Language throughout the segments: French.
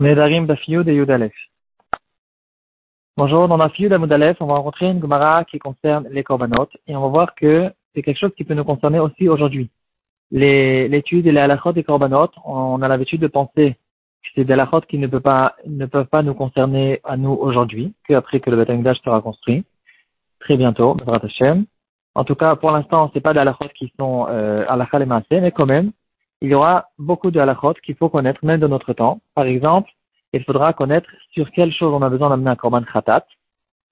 Nedarim Dafiyud et Yudalef. Bonjour, dans la Dafiyud Amoudalef, on va rencontrer une Gemara qui concerne les korbanot et on va voir que c'est quelque chose qui peut nous concerner aussi aujourd'hui. L'étude et les halachot des korbanot, on a l'habitude de penser que c'est des halachot qui ne peuvent pas, ne peuvent pas nous concerner à nous aujourd'hui, qu'après que le Betangdash sera construit. Très bientôt. En tout cas, pour l'instant, c'est pas des halachot qui sont euh, halachal et mais quand même, il y aura beaucoup de halachot qu'il faut connaître, même de notre temps. Par exemple, il faudra connaître sur quelle chose on a besoin d'amener un korban khatat,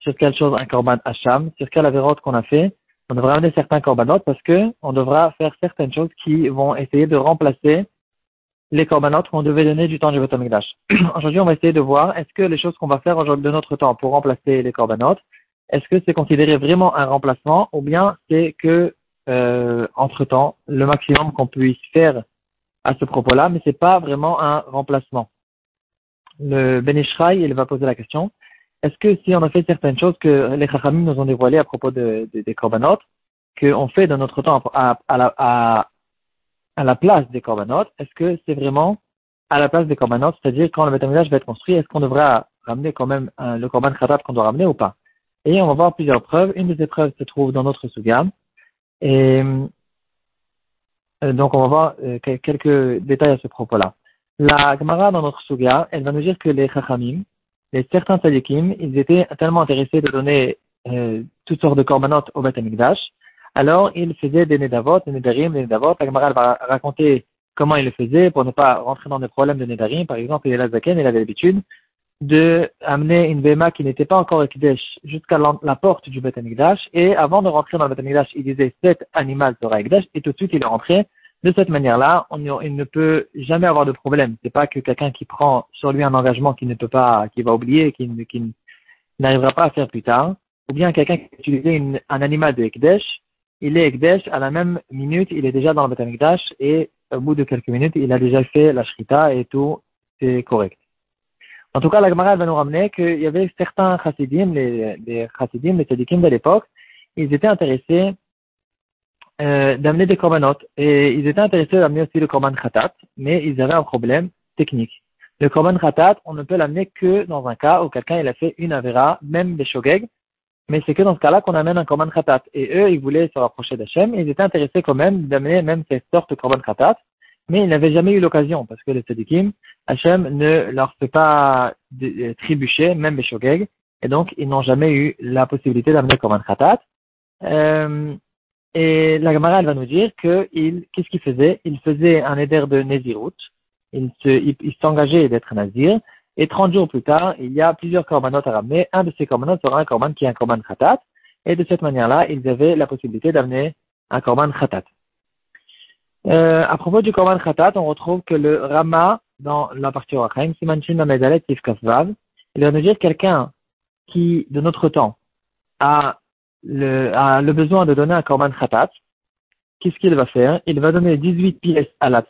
sur quelle chose un korban hacham, sur quelle avérote qu'on a fait. On devra amener certains korbanot parce que on devra faire certaines choses qui vont essayer de remplacer les corbanotes qu'on devait donner du temps du Betamikdash. aujourd'hui, on va essayer de voir est-ce que les choses qu'on va faire aujourd'hui de notre temps pour remplacer les corbanotes, est-ce que c'est considéré vraiment un remplacement ou bien c'est que euh, entre temps le maximum qu'on puisse faire à ce propos-là, mais c'est pas vraiment un remplacement. Le Ben il va poser la question, est-ce que si on a fait certaines choses que les Chachamim nous ont dévoilées à propos de, des corbanotes, qu'on fait dans notre temps à, la, place des corbanotes, est-ce que c'est vraiment à la place des corbanotes, c'est-à-dire quand le métamidage va être construit, est-ce qu'on devra ramener quand même le korban khatat qu'on doit ramener ou pas? Et on va voir plusieurs preuves. Une des preuves se trouve dans notre sous-gamme. Et euh, donc, on va voir euh, quelques détails à ce propos-là. La Gemara, dans notre Suga, elle va nous dire que les Chachamim, les certains Sadikim, ils étaient tellement intéressés de donner euh, toutes sortes de corbanotes au Beth Amikdash, alors ils faisaient des Nedavot, des Nedarim, des Nedavot. La Gemara va raconter comment ils le faisaient pour ne pas rentrer dans des problèmes de Nedarim. Par exemple, il Zaken, il avait l'habitude de amener une Bema qui n'était pas encore Ekdesh jusqu'à la porte du Beth et avant de rentrer dans le Beth il disait cet animal sera Ekdesh, et tout de suite il est rentré. De cette manière-là, il ne peut jamais avoir de problème. C'est pas que quelqu'un qui prend sur lui un engagement qu'il ne peut pas, qui va oublier, qui, n'arrivera pas à faire plus tard, ou bien quelqu'un qui utilise un animal de Ekdesh, il est Ekdesh, à la même minute, il est déjà dans le Beth et au bout de quelques minutes, il a déjà fait la Shrita, et tout, c'est correct. En tout cas, la Gemara va nous ramener qu'il y avait certains chassidim, les, les chassidim, les tzadikim de l'époque, ils étaient intéressés euh, d'amener des corbanotes et ils étaient intéressés d'amener aussi le korban khatat, mais ils avaient un problème technique. Le korban khatat, on ne peut l'amener que dans un cas où quelqu'un il a fait une avera, même des shogeg, mais c'est que dans ce cas-là qu'on amène un korban khatat. Et eux, ils voulaient se rapprocher d'Hachem, ils étaient intéressés quand même d'amener même cette sorte de korban khatat, mais ils n'avaient jamais eu l'occasion parce que les tzadikim, Hachem ne leur fait pas euh, trébucher, même les et donc ils n'ont jamais eu la possibilité d'amener comme un khatat. Euh, et la Gemara, va nous dire que qu'est-ce qu'il faisait? Il faisait un éder de Nézirut, il, se, s'engageait d'être nazir, et 30 jours plus tard, il y a plusieurs corbanotes à ramener. Un de ces corbanotes sera un korban qui est un korban khatat, et de cette manière-là, ils avaient la possibilité d'amener un korban khatat. Euh, à propos du korban khatat, on retrouve que le Rama dans la partie Orachaim, Mamedalet Tifkasvav, il va nous dire quelqu'un qui, de notre temps, a le, a le besoin de donner un korban khatat, qu'est-ce qu'il va faire? Il va donner 18 pièces à la.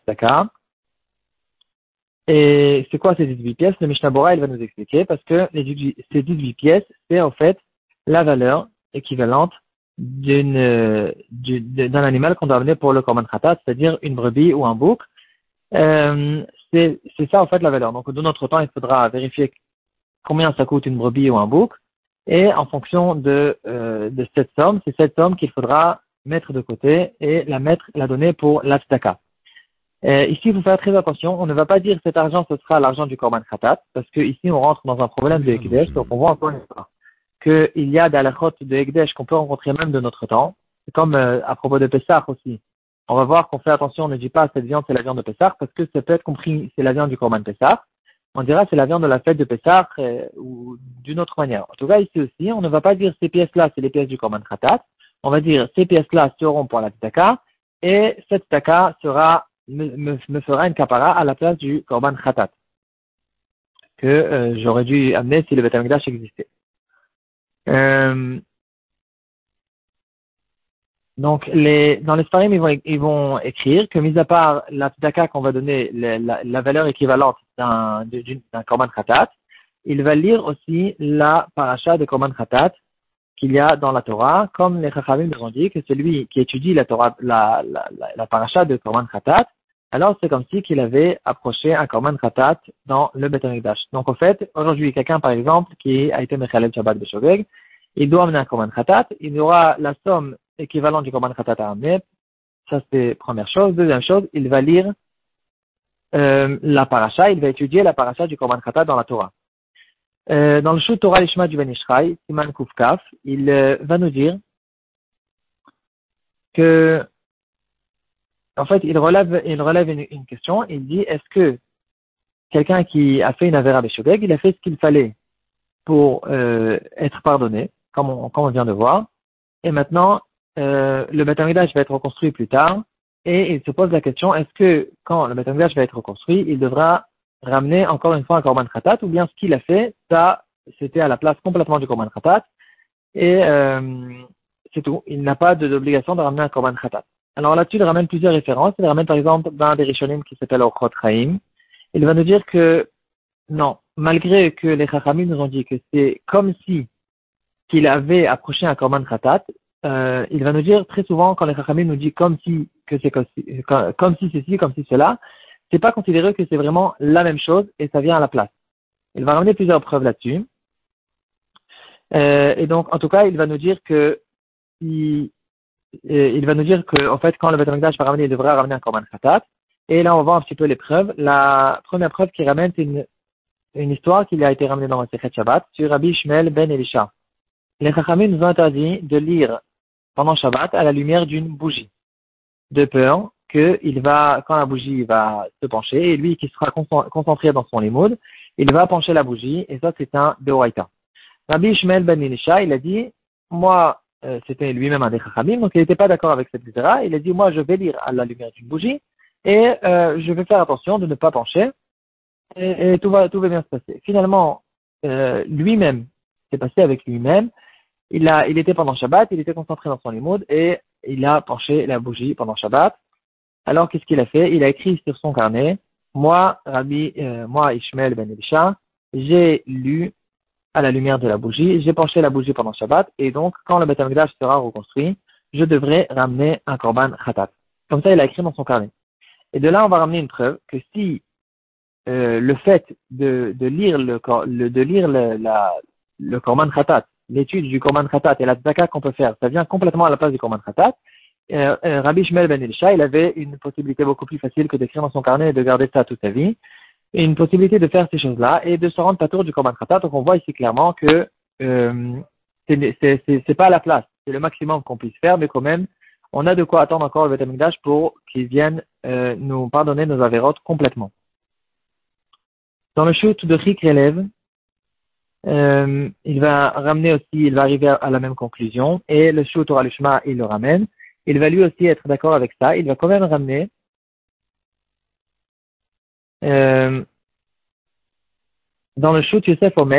Et c'est quoi ces 18 pièces? Le Mishnah Bora, il va nous expliquer, parce que ces 18 pièces, c'est en fait la valeur équivalente d'un animal qu'on doit amener pour le korban khatat, c'est-à-dire une brebis ou un bouc. Euh, c'est ça en fait la valeur. Donc de notre temps, il faudra vérifier combien ça coûte une brebis ou un bouc. Et en fonction de, euh, de cette somme, c'est cette somme qu'il faudra mettre de côté et la mettre, la donner pour l'astaka. ici, il faut faire très attention. On ne va pas dire cet argent, ce sera l'argent du Korban Khatat, parce que ici, on rentre dans un problème de Ekdesh. Donc, on voit encore une fois qu'il y a des halachot de Ekdesh qu'on peut rencontrer même de notre temps. Comme euh, à propos de Pessah aussi on va voir qu'on fait attention, on ne dit pas cette viande c'est la viande de Pessah parce que ça peut être compris c'est la viande du Corban Pessah. On dira c'est la viande de la fête de Pessah euh, ou d'une autre manière. En tout cas ici aussi, on ne va pas dire ces pièces-là c'est les pièces du Corban Khatat. On va dire ces pièces-là seront pour la tzedaka et cette tzedaka sera me, me, fera une capara à la place du Corban Khatat que euh, j'aurais dû amener si le Beth existait. Euh, donc, les, dans les Sfarim, ils vont, ils vont écrire que, mis à part la tzedaka qu'on va donner la, valeur équivalente d'un, d'un korban khatat, il va lire aussi la paracha de korban khatat qu'il y a dans la Torah, comme les Chachamim nous ont dit que celui qui étudie la Torah, la, la, la, paracha de korban khatat, alors c'est comme si qu'il avait approché un korban khatat dans le Beth Donc, en fait, aujourd'hui, quelqu'un, par exemple, qui a été Mechalel Shabbat Beshogeg, il doit amener un korban khatat, il aura la somme équivalente du korban khatat à amener. Ça, c'est première chose. Deuxième chose, il va lire euh, la paracha, il va étudier la paracha du korban khatat dans la Torah. Euh, dans le Shut Torah Lishma du Ben Siman Kufkaf, il euh, va nous dire que en fait, il relève, il relève une, question. Il dit est-ce que quelqu'un qui a fait une Avera Beshogeg, il a fait ce qu'il fallait pour euh, être pardonné, comme on, comme on vient de voir, et maintenant euh, le Beth va être reconstruit plus tard, et il se pose la question est-ce que quand le Beth va être reconstruit, il devra ramener encore une fois un Korban Khatat, ou bien ce qu'il a fait, ça, c'était à la place complètement du Korban Khatat, et euh, c'est tout. Il n'a pas d'obligation de ramener un Korban Khatat. Alors là-dessus, il ramène plusieurs références. Il ramène par exemple dans des Rishonim qui s'appelle Orchot Chaim. Il va nous dire que non, malgré que les Chachamim nous ont dit que c'est comme si qu'il avait approché un Korban Khatat, euh, il va nous dire très souvent quand les Chachamim nous disent comme si que c'est comme, si, si ceci, comme si cela, c'est pas considéré que c'est vraiment la même chose et ça vient à la place. Il va ramener plusieurs preuves là-dessus. Euh, et donc, en tout cas, il va nous dire que si il va nous dire que, en fait, quand le Beth va ramener, il devrait ramener un Korban Khatat. Et là, on va voir un petit peu les preuves. La première preuve qu'il ramène, c'est une, histoire qui a été ramenée dans le Secret Shabbat sur Rabbi Shmuel ben Elisha. Les Chachamim nous ont interdit de lire pendant Shabbat à la lumière d'une bougie, de peur qu'il va, quand la bougie va se pencher, et lui qui sera concentré dans son limoud, il va pencher la bougie, et ça c'est un Deoraita. Rabbi Shmuel ben Elisha, il a dit, moi, euh, c'était lui-même un des Chachamim, donc il n'était pas d'accord avec cette littéra. Il a dit, moi, je vais lire à la lumière d'une bougie et euh, je vais faire attention de ne pas pencher et, tout, va, tout va bien se passer. Finalement, euh, lui-même, c'est passé avec lui-même. Il, a, il était pendant Shabbat, il était concentré dans son limoud et il a penché la bougie pendant Shabbat. Alors, qu'est-ce qu'il a fait? Il a écrit sur son carnet, moi, Rabbi, moi, Ishmael ben Elisha, j'ai lu à la lumière de la bougie. J'ai penché la bougie pendant Shabbat et donc quand le Beth sera reconstruit, je devrais ramener un korban khatat. Comme ça, il a écrit dans son carnet. Et de là, on va ramener une preuve que si euh, le fait de, lire le, de lire le korban khatat, l'étude du korban khatat et la tzaka qu'on peut faire, ça vient complètement à la place du korban khatat. Euh, euh, Rabbi Shmuel ben Elisha, il avait une possibilité beaucoup plus facile que d'écrire dans son carnet et de garder ça toute sa vie une possibilité de faire ces choses-là et de se rendre pas tour du Korban Khatat. Donc on voit ici clairement que euh, c'est pas à la place, c'est le maximum qu'on puisse faire, mais quand même, on a de quoi attendre encore le Beth pour qu'il vienne euh, nous pardonner nos avérotes complètement. Dans le shoot de Rik relève, euh, il va ramener aussi, il va arriver à, la même conclusion, et le shoot au il le ramène. Il va lui aussi être d'accord avec ça. Il va quand même ramener euh, dans le shoot Youssef Omet,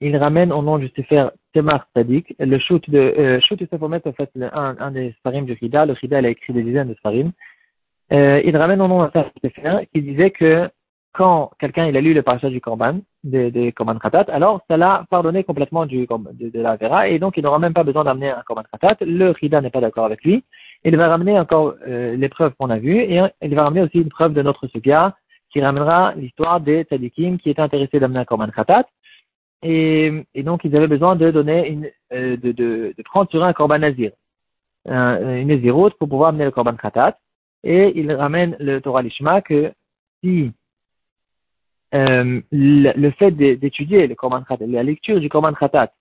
il ramène au nom du Sefer Temar Tzadik, le shoot de euh, Youssef Omet, en fait, un, un des Sfarim du Rida. Le Rida, il a écrit des dizaines de Sfarim. Euh, il ramène au nom d'un Sefer qui disait que quand quelqu'un a lu le parasha du Korban, des, Khatat, alors ça l'a pardonné complètement du, de, la Vera, et donc il n'aura même pas besoin d'amener un Korban Khatat. Le Rida n'est pas d'accord avec lui. Il va ramener encore euh, les preuves qu'on a vues, et il va ramener aussi une preuve de notre Sugia, qui ramènera l'histoire des tzadikim qui étaient intéressés d'amener un korban khatat. Et, donc, ils avaient besoin de donner euh, de, de, prendre sur un korban nazir, une naziroute pour pouvoir amener le korban khatat. Et il ramène le Torah Lishma que si euh, le, fait d'étudier le korban khatat, la lecture du korban khatat,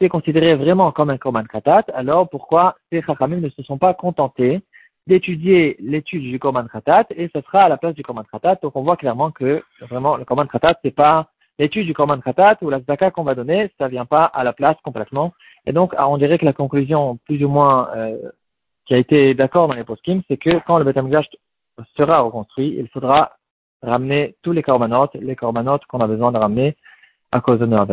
c'est considéré vraiment comme un korban khatat, alors pourquoi ces chachamim ne se sont pas contentés d'étudier l'étude du Korban Khatat et ce sera à la place du Korban Khatat. Donc on voit clairement que vraiment le Korban Khatat c'est pas l'étude du Korban Khatat ou la Zaka qu'on va donner, ça vient pas à la place complètement. Et donc on dirait que la conclusion plus ou moins euh, qui a été d'accord dans les poskim, c'est que quand le Beth sera reconstruit, il faudra ramener tous les corbanotes, les corbanotes qu'on a besoin de ramener à cause de nos.